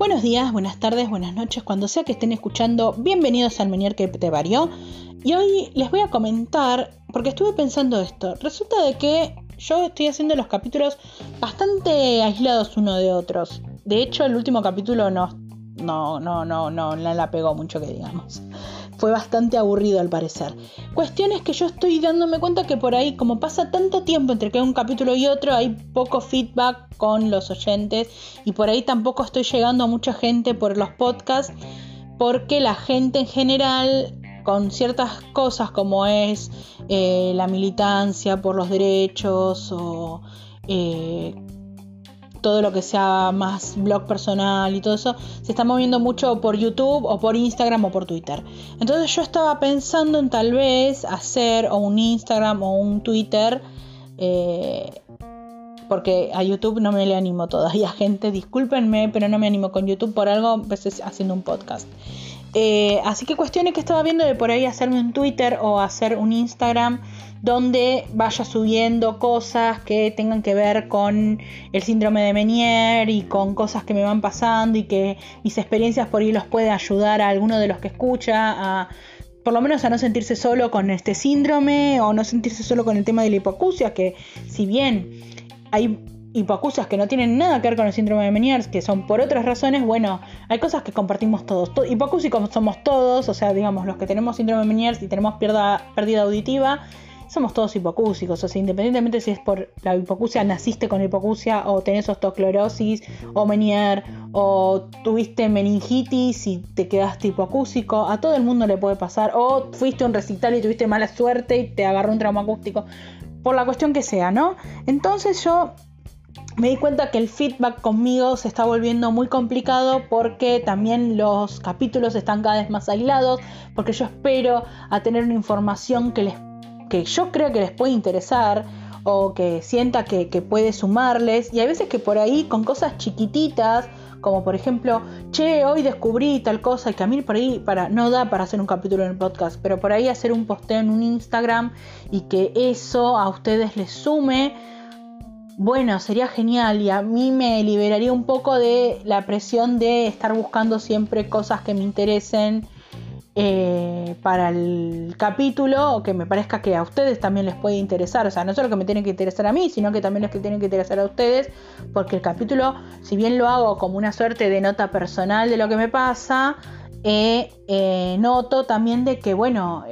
Buenos días, buenas tardes, buenas noches, cuando sea que estén escuchando, bienvenidos al Menier que te varió. Y hoy les voy a comentar, porque estuve pensando esto, resulta de que yo estoy haciendo los capítulos bastante aislados uno de otros. De hecho, el último capítulo no, no, no, no, no, no la pegó mucho que digamos fue bastante aburrido al parecer. Cuestiones que yo estoy dándome cuenta que por ahí, como pasa tanto tiempo entre que un capítulo y otro, hay poco feedback con los oyentes y por ahí tampoco estoy llegando a mucha gente por los podcasts porque la gente en general con ciertas cosas como es eh, la militancia por los derechos o eh, todo lo que sea más blog personal y todo eso, se está moviendo mucho por YouTube o por Instagram o por Twitter. Entonces yo estaba pensando en tal vez hacer o un Instagram o un Twitter, eh, porque a YouTube no me le animo todavía, gente, discúlpenme, pero no me animo con YouTube por algo, empecé haciendo un podcast. Eh, así que cuestiones que estaba viendo de por ahí hacerme un Twitter o hacer un Instagram donde vaya subiendo cosas que tengan que ver con el síndrome de Menier y con cosas que me van pasando y que mis experiencias por ahí los puede ayudar a alguno de los que escucha a por lo menos a no sentirse solo con este síndrome o no sentirse solo con el tema de la hipoacusia, que si bien hay hipoacusias que no tienen nada que ver con el síndrome de Menier, que son por otras razones, bueno, hay cosas que compartimos todos. Hipocúsicos somos todos, o sea, digamos, los que tenemos síndrome de Menier y tenemos pérdida auditiva, somos todos hipocúsicos, o sea, independientemente si es por la hipocusia, naciste con hipocusia, o tenés osteoclorosis, o Menier, o tuviste meningitis y te quedaste hipocúsico, a todo el mundo le puede pasar, o fuiste un recital y tuviste mala suerte y te agarró un trauma acústico, por la cuestión que sea, ¿no? Entonces yo me di cuenta que el feedback conmigo se está volviendo muy complicado porque también los capítulos están cada vez más aislados, porque yo espero a tener una información que les que yo creo que les puede interesar o que sienta que, puede sumarles. Y hay veces que por ahí con cosas chiquititas, como por ejemplo, che, hoy descubrí tal cosa y que a mí por ahí para, no da para hacer un capítulo en el podcast, pero por ahí hacer un posteo en un Instagram y que eso a ustedes les sume. Bueno, sería genial y a mí me liberaría un poco de la presión de estar buscando siempre cosas que me interesen eh, para el capítulo o que me parezca que a ustedes también les puede interesar. O sea, no solo que me tiene que interesar a mí, sino que también les tienen que interesar a ustedes, porque el capítulo, si bien lo hago como una suerte de nota personal de lo que me pasa, eh, eh, noto también de que, bueno,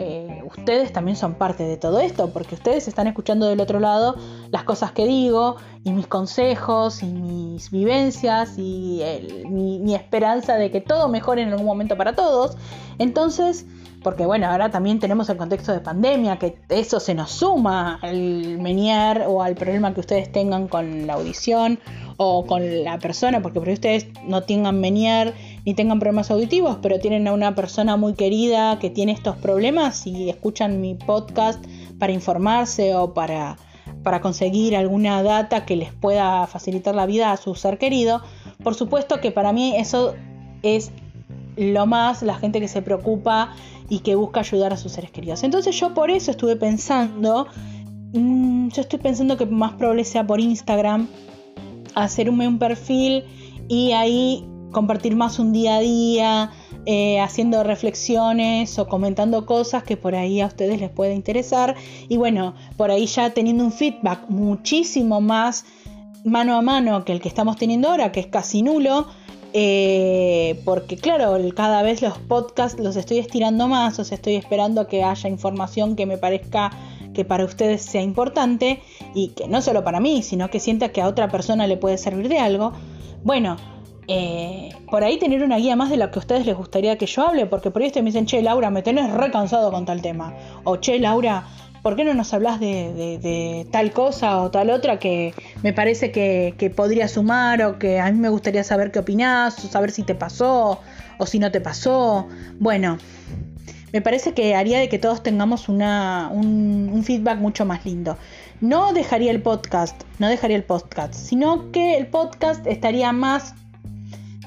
ustedes también son parte de todo esto, porque ustedes están escuchando del otro lado las cosas que digo y mis consejos y mis vivencias y mi, esperanza de que todo mejore en algún momento para todos. Entonces, porque bueno, ahora también tenemos el contexto de pandemia, que eso se nos suma al menier o al problema que ustedes tengan con la audición o con la persona, porque por ustedes no tengan menier ni tengan problemas auditivos, pero tienen a una persona muy querida que tiene estos problemas y escuchan mi podcast para informarse o para, para conseguir alguna data que les pueda facilitar la vida a su ser querido, por supuesto que para mí eso es lo más la gente que se preocupa y que busca ayudar a sus seres queridos. Entonces yo por eso estuve pensando, mm, yo estoy pensando que más probable sea por Instagram, hacerme un perfil y ahí compartir más un día a día, eh, haciendo reflexiones o comentando cosas que por ahí a ustedes les puede interesar. Y bueno, por ahí ya teniendo un feedback muchísimo más mano a mano que el que estamos teniendo ahora, que es casi nulo. Eh, porque claro, cada vez los podcasts los estoy estirando más, o sea, estoy esperando que haya información que me parezca que para ustedes sea importante y que no solo para mí, sino que sienta que a otra persona le puede servir de algo. Bueno, eh, por ahí tener una guía más de lo que a ustedes les gustaría que yo hable, porque por ahí ustedes me dicen, che, Laura, me tenés recansado con tal tema. O che, Laura, ¿por qué no nos hablas de, tal cosa o tal otra que me parece que, podría sumar o que a mí me gustaría saber qué opinás, o saber si te pasó o si no te pasó? Bueno, me parece que haría de que todos tengamos una, un, un feedback mucho más lindo. No dejaría el podcast, no dejaría el podcast, sino que el podcast estaría más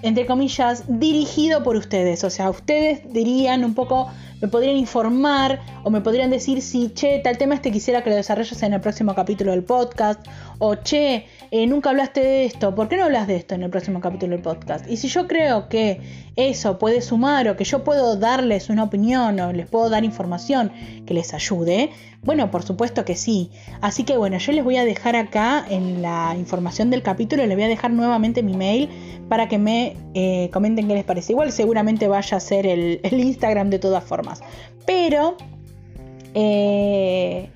entre comillas, dirigido por ustedes. O sea, ustedes dirían un poco me podrían informar o me podrían decir si, che, tal tema este quisiera que lo desarrolles en el próximo capítulo del podcast, o che, eh, nunca hablaste de esto, ¿por qué no hablas de esto en el próximo capítulo del podcast? Y si yo creo que eso puede sumar o que yo puedo darles una opinión o les puedo dar información que les ayude, bueno, por supuesto que sí. Así que bueno, yo les voy a dejar acá en la información del capítulo, les voy a dejar nuevamente mi mail para que me eh, comenten qué les parece. Igual seguramente vaya a ser el, Instagram de todas formas. Pero... Eh,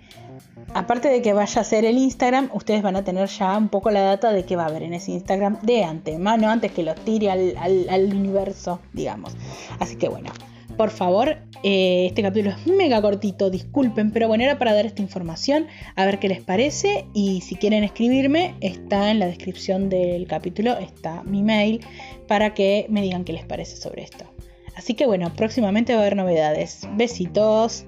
aparte de que vaya a ser el Instagram, ustedes van a tener ya un poco la data de qué va a haber en ese Instagram de antemano, antes que lo tire al, universo, digamos. Así que bueno, por favor, eh, este capítulo es mega cortito, disculpen, pero bueno, era para dar esta información, a ver qué les parece y si quieren escribirme, está en la descripción del capítulo, está mi mail para que me digan qué les parece sobre esto. Así que bueno, próximamente va a haber novedades. Besitos.